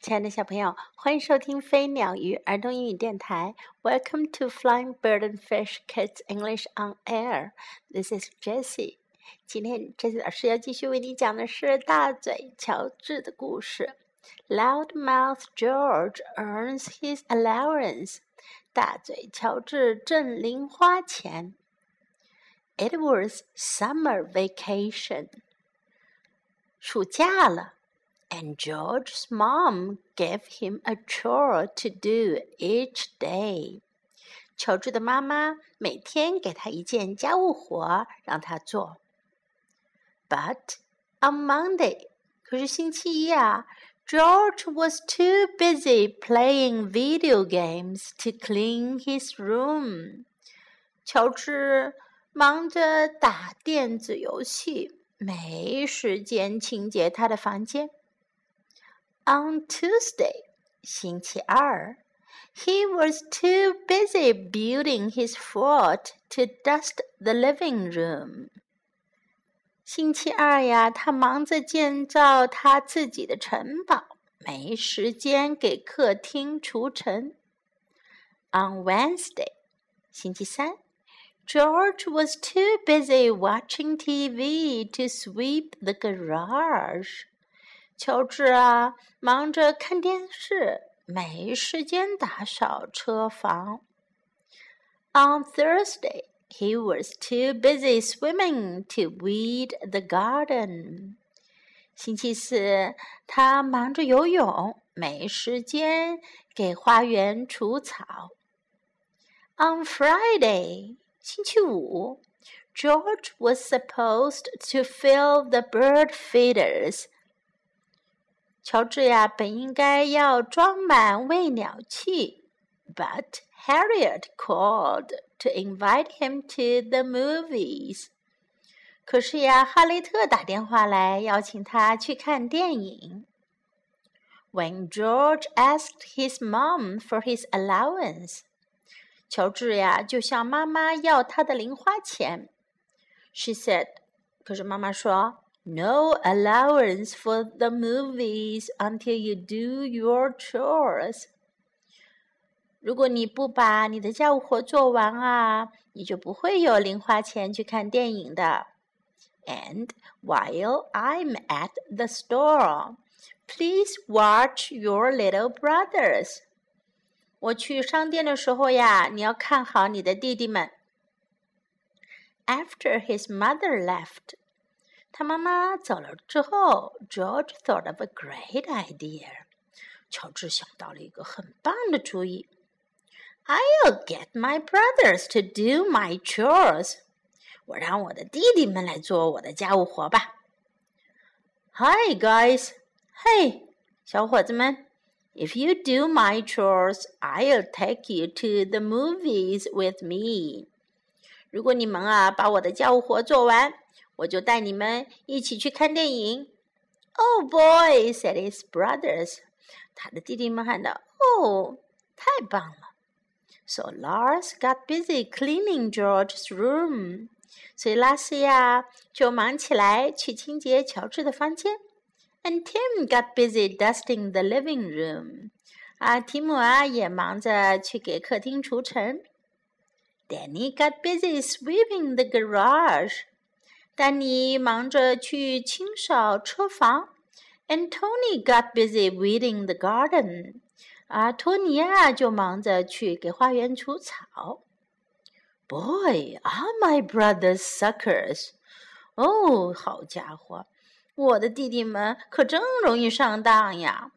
亲爱的小朋友，欢迎收听飞鸟鱼儿童英语电台。Welcome to Flying Bird and Fish Kids English on Air. This is Jessie. 今天，Jessie 老师要继续为你讲的是大嘴乔治的故事。Loudmouth George earns his allowance. 大嘴乔治挣零花钱。It was summer vacation. 暑假了。and George's mom gave him a chore to do each day. 乔治的妈妈每天给他一件家务活让他做。But on Monday，可是星期一啊，George was too busy playing video games to clean his room。乔治忙着打电子游戏，没时间清洁他的房间。 on Tuesday, 星期二, he was too busy building his fort to dust the living room. 星期二呀，他忙着建造他自己的城堡，没时间给客厅除尘。On Wednesday，星期三，George was too busy watching TV to sweep the garage. 乔治啊，忙着看电视，没时间打扫车房。On Thursday, he was too busy swimming to weed the garden. 星期四，他忙着游泳，没时间给花园除草。On Friday, 星期五，George was supposed to fill the bird feeders 乔治呀，本应该要装满喂鸟器，but Harriet called to invite him to the movies。可是呀，哈雷特打电话来邀请他去看电影。When George asked his mom for his allowance，乔治呀就向妈妈要他的零花钱。She said，可是妈妈说。 no allowance for the movies until you do your chores. 如果你不把你的家务活做完啊，你就不会有零花钱去看电影的。And while I'm at the store, please watch your little brothers. 我去商店的时候呀，你要看好你的弟弟们。After his mother left, 他妈妈走了之后，George thought of a great idea。乔治想到了一个很棒的主意。I'll get my brothers to do my chores。我让我的弟弟们来做我的家务活吧。Hi guys，嘿，小伙子们，If you do my chores, I'll take you to the movies with me。如果你们啊把我的家务活做完。 我就带你们一起去看电影。Oh boy, said his brothers. 他的弟弟们喊道：“哦，太棒了！” So Lars got busy cleaning George's room. 所以拉斯呀就忙起来去清洁乔治的房间。And Tim got busy dusting the living room. 啊，提姆啊也忙着去给客厅除尘。Danny got busy sweeping the garage. 丹尼忙着去清扫车房，and Tony got busy weeding the garden，而托尼亚就忙着去给花园除草。Boy, are my brothers suckers！哦，好家伙，我的弟弟们可真容易上当呀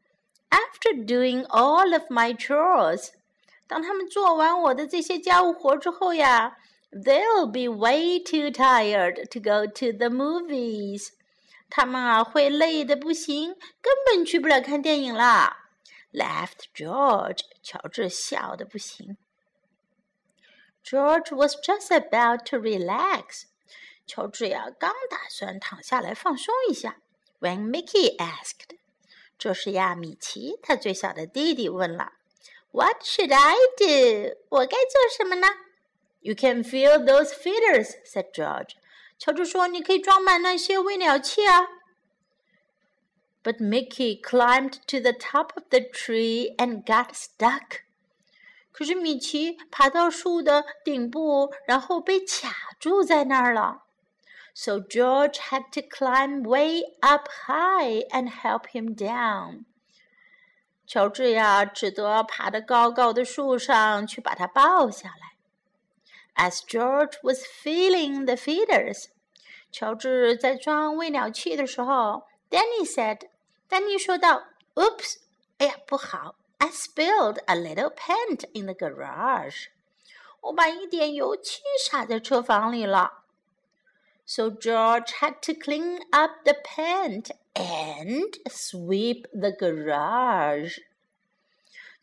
！After oh，doing all of my chores，当他们做完我的这些家务活之后呀。They'll be way too tired to go to the movies. 他们啊会累得不行，根本去不了看电影啦。Laughed George，乔治笑得不行。George was just about to relax，乔治呀刚打算躺下来放松一下，when Mickey asked，这时呀米奇他最小的弟弟问了，What should I do？我该做什么呢 ？You can fill those feeders," said George. 乔治说：“你可以装满那些喂鸟器啊。” But Mickey climbed to the top of the tree and got stuck. 可是米奇爬到树的顶部，然后被卡住在那儿了。So George had to climb way up high and help him down. 乔治呀，只得爬得高高的树上去把它抱下来。 As George was feeling the feeders，乔治在装喂鸟器的时候，Danny said，丹尼说道：“Oops，哎呀，不好！I spilled a little paint in the garage。我把一点油漆洒在车房里了。So George had to clean up the paint and sweep the garage。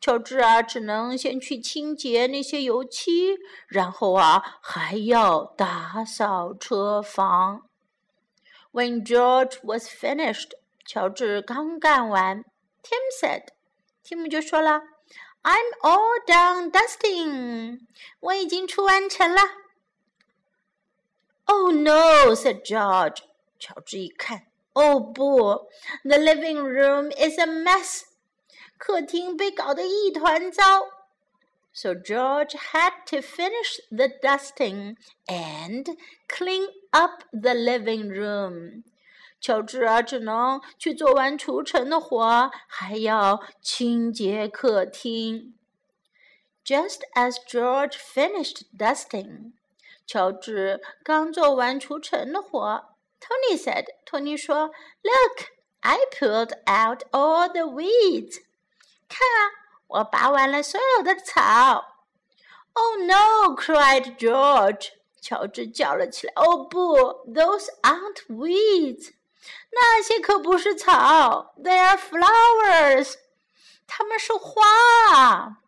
乔治啊，只能先去清洁那些油漆，然后啊，还要打扫车房。When George was finished，乔治刚干完，Tim said，蒂姆就说了：“I'm all done dusting，我已经出完尘了。”Oh no，said George。乔治一看，哦不，The living room is a mess。客厅被搞得一团糟。So George had to finish the dusting and clean up the living room. 乔治啊，只能去做完除尘的活，还要清洁客厅。Just as George finished dusting，乔治刚做完除尘的活，Tony said，托尼说，Look, I pulled out all the weeds。 看啊，我拔完了所有的草。Oh no! cried George. 乔治叫了起来。哦不，Those aren't weeds. 那些可不是草，They are flowers. 它们是花。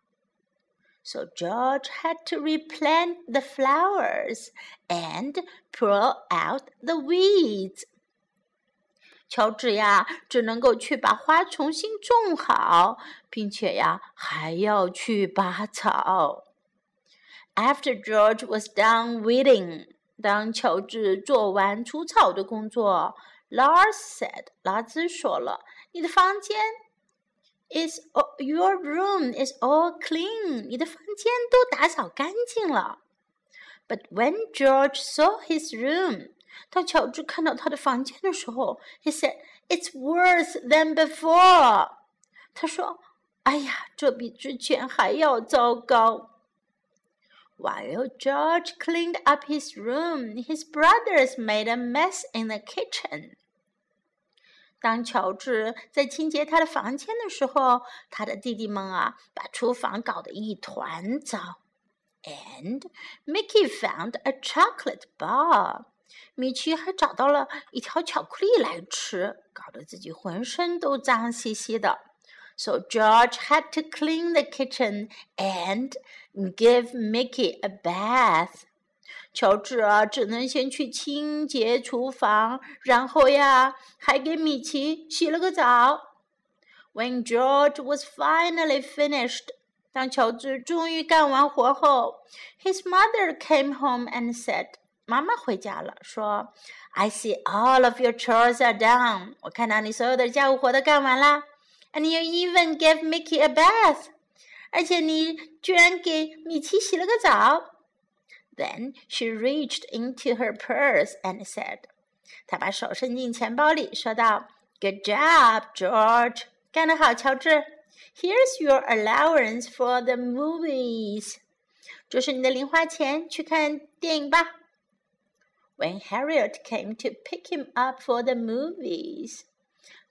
So George had to replant the flowers and pull out the weeds. 乔治呀，只能够去把花重新种好，并且呀，还要去拔草。After George was done weeding，当乔治做完除草的工作，Lars said，拉兹说了：“你的房间，is all your room is all clean，你的房间都打扫干净了。” But when George saw his room，当乔治看到他的房间的时候，he said, "It's worse than before." 他说：“哎呀，这比之前还要糟糕。” While George cleaned up his room, his brothers made a mess in the kitchen. 当乔治在清洁他的房间的时候，他的弟弟们啊，把厨房搞得一团糟。And Mickey found a chocolate bar. 米奇还找到了一条巧克力来吃，搞得自己浑身都脏兮兮的。So George had to clean the kitchen and give Mickey a bath. 乔治啊，只能先去清洁厨房，然后呀，还给米奇洗了个澡。When George was finally finished，当乔治终于干完活后，his mother came home and said。 妈妈回家了，说：“I see all of your chores are done。我看到你所有的家务活都干完了。And you even gave Mickey a bath。而且你居然给米奇洗了个澡。”Then she reached into her purse and said，她把手伸进钱包里，说道：“Good job, George，干得好，乔治。Here's your allowance for the movies。这是你的零花钱，去看电影吧。” when Harriet came to pick him up for the movies.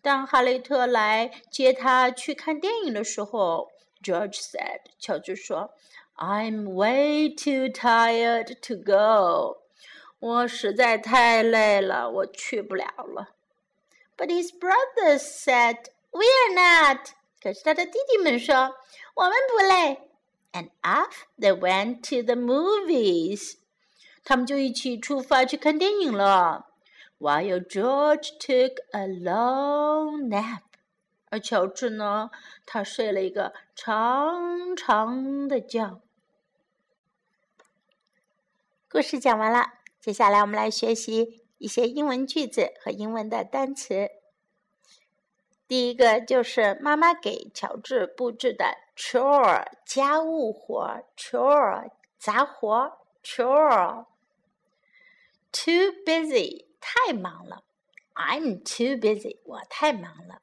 当哈雷特来接他去看电影的时候，George said，乔治说，I'm way too tired to go。我实在太累了，我去不了了。But his brothers said, "We're not." 可是他的弟弟们说，我们不累。And off they went to the movies. 他们就一起出发去看电影了。While George took a long nap，而乔治呢，他睡了一个长长的觉。故事讲完了，接下来我们来学习一些英文句子和英文的单词。第一个就是妈妈给乔治布置的 chore 家务活，chore 杂活，chore。Too busy 太忙了，I'm too busy 我太忙了。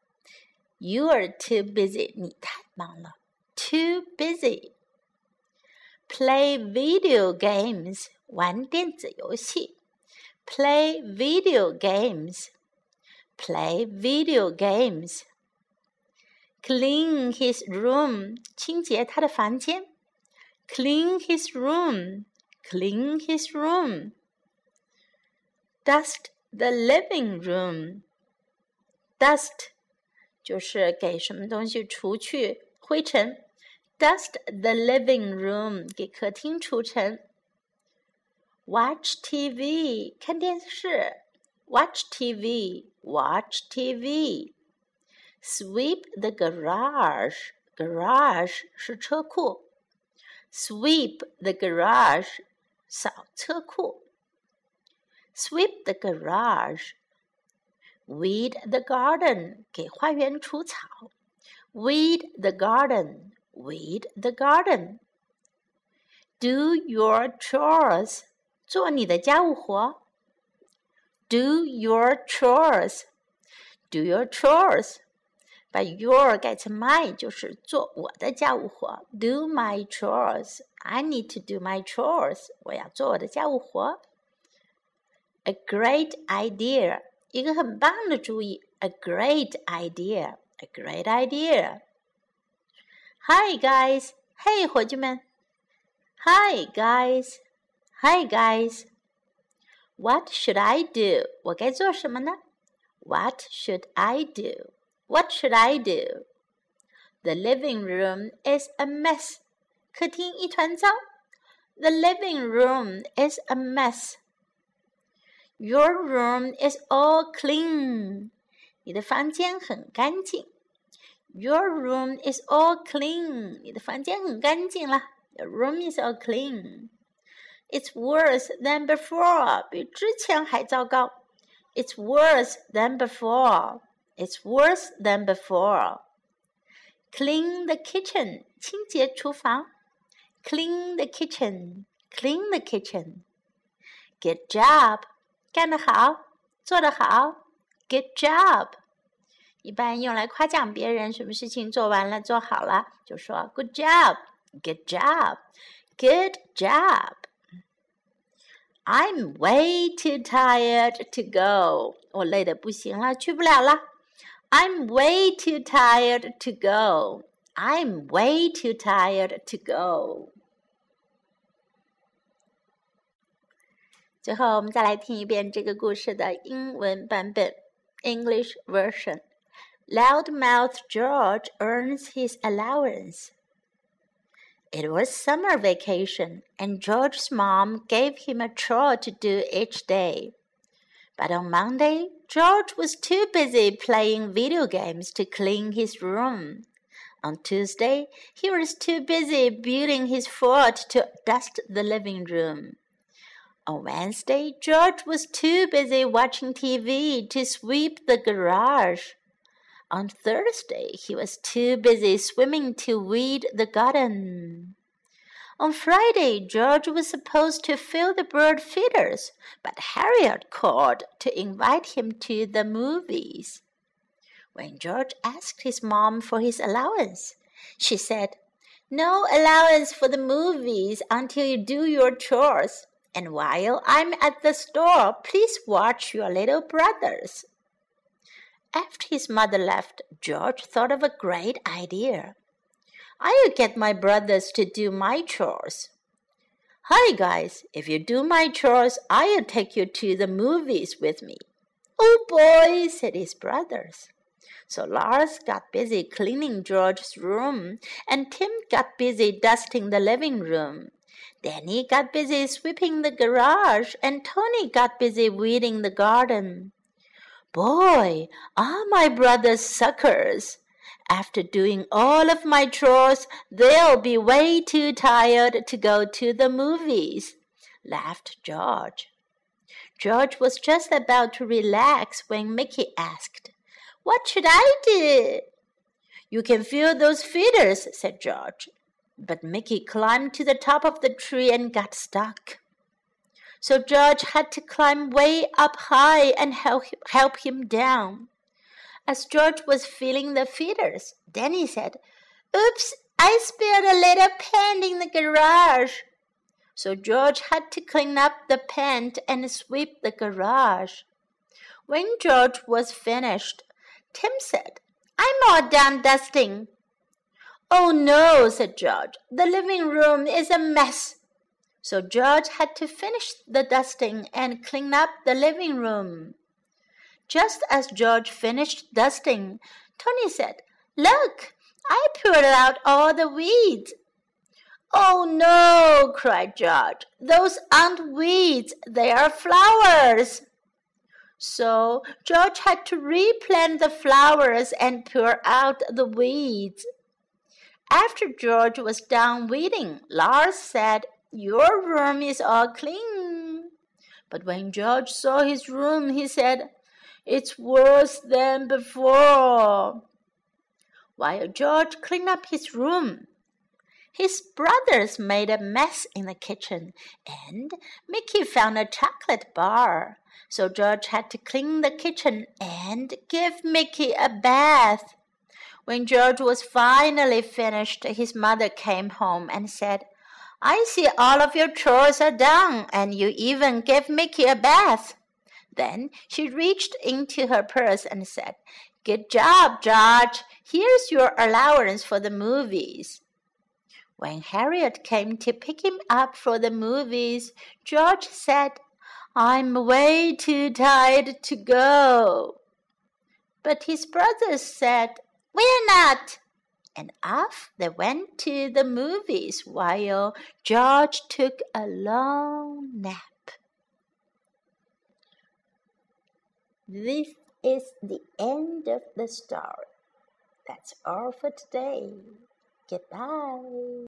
You are too busy 你太忙了，too busy。Play video games 玩电子游戏，play video games。play video games. Clean his room，清洁他的房间。Clean his room, clean his room. Dust the living room. Dust 就是给什么东西除去灰尘。Dust the living room，给客厅除尘。Watch TV，看电视。Watch TV, watch TV. Sweep the garage. Garage 是车库。Sweep the garage，扫车库。 Sweep the garage. Weed the garden，给花园除草。Weed the garden, weed the garden. Do your chores，做你的家务活。do your chores. Do your chores. 把 your 改成 my 就是做我的家务活。Do my chores. I need to do my chores. 我要做我的家务活。 A great idea. 一个很棒的主意。A great idea. A great idea. Hi guys. Hey 伙计们。Hi guys. Hi guys. What should I do? 我该做什么呢？What should I do? What should I do? The living room is a mess. 客厅一团糟。The living room is a mess. Your room is all clean. 你的房间很干净。Your room is all clean. 你的房间很干净了。Your room is all clean. It's worse than before，比之前还糟糕。It's worse than before. It's worse than before. Clean the kitchen，清洁厨房。Clean the kitchen, clean the kitchen. Good job， 干得好，做得好。Good job，一般用来夸奖别人什么事情做完了、做好了，就说 Good job, good job, good job。I'm way too tired to go. 我累得不行了，去不了了。I'm way too tired to go. I'm way too tired to go. 最后，我们再来听一遍这个故事的英文版本 （English version）。Loudmouth George earns his allowance. It was summer vacation, and George's mom gave him a chore to do each day. But on Monday, George was too busy playing video games to clean his room. On Tuesday, he was too busy building his fort to dust the living room. On Wednesday, George was too busy watching TV to sweep the garage. On Thursday, he was too busy swimming to weed the garden. On Friday, George was supposed to fill the bird feeders, but Harriet called to invite him to the movies. When George asked his mom for his allowance, she said, No allowance for the movies until you do your chores. And while I'm at the store, please watch your little brothers. After his mother left, George thought of a great idea. I'll get my brothers to do my chores. Hi, guys. If you do my chores, I'll take you to the movies with me. Oh, boy, said his brothers. So Lars got busy cleaning George's room, and Tim got busy dusting the living room. Danny got busy sweeping the garage, and Tony got busy weeding the garden. Boy, are my brothers suckers! After doing all of my chores, they'll be way too tired to go to the movies, laughed George. George was just about to relax when Mickey asked, What should I do? You can feel those feeders, said George. But Mickey climbed to the top of the tree and got stuck. So George had to climb way up high and help, help him down. As George was feeling the feeders, Danny said, Oops, I spilled a little paint in the garage. So George had to clean up the paint and sweep the garage. When George was finished, Tim said, I'm all done dusting. Oh no, said George. The living room is a mess. So George had to finish the dusting and clean up the living room. Just as George finished dusting, Tony said, Look, I pulled out all the weeds. Oh no, cried George. Those aren't weeds, they are flowers. So George had to replant the flowers and pull out the weeds. After George was done weeding, Lars said, Your room is all clean. But when George saw his room, he said, It's worse than before. While George cleaned up his room, his brothers made a mess in the kitchen, and Mickey found a chocolate bar. So George had to clean the kitchen and give Mickey a bath. When George was finally finished, his mother came home and said, I see all of your chores are done, and you even gave Mickey a bath. Then she reached into her purse and said, Good job, George. Here's your allowance for the movies. When Harriet came to pick him up for the movies, George said, I'm way too tired to go. But his brothers said, We're not. And off they went to the movies while George took a long nap. This is the end of the story. That's all for today. Goodbye.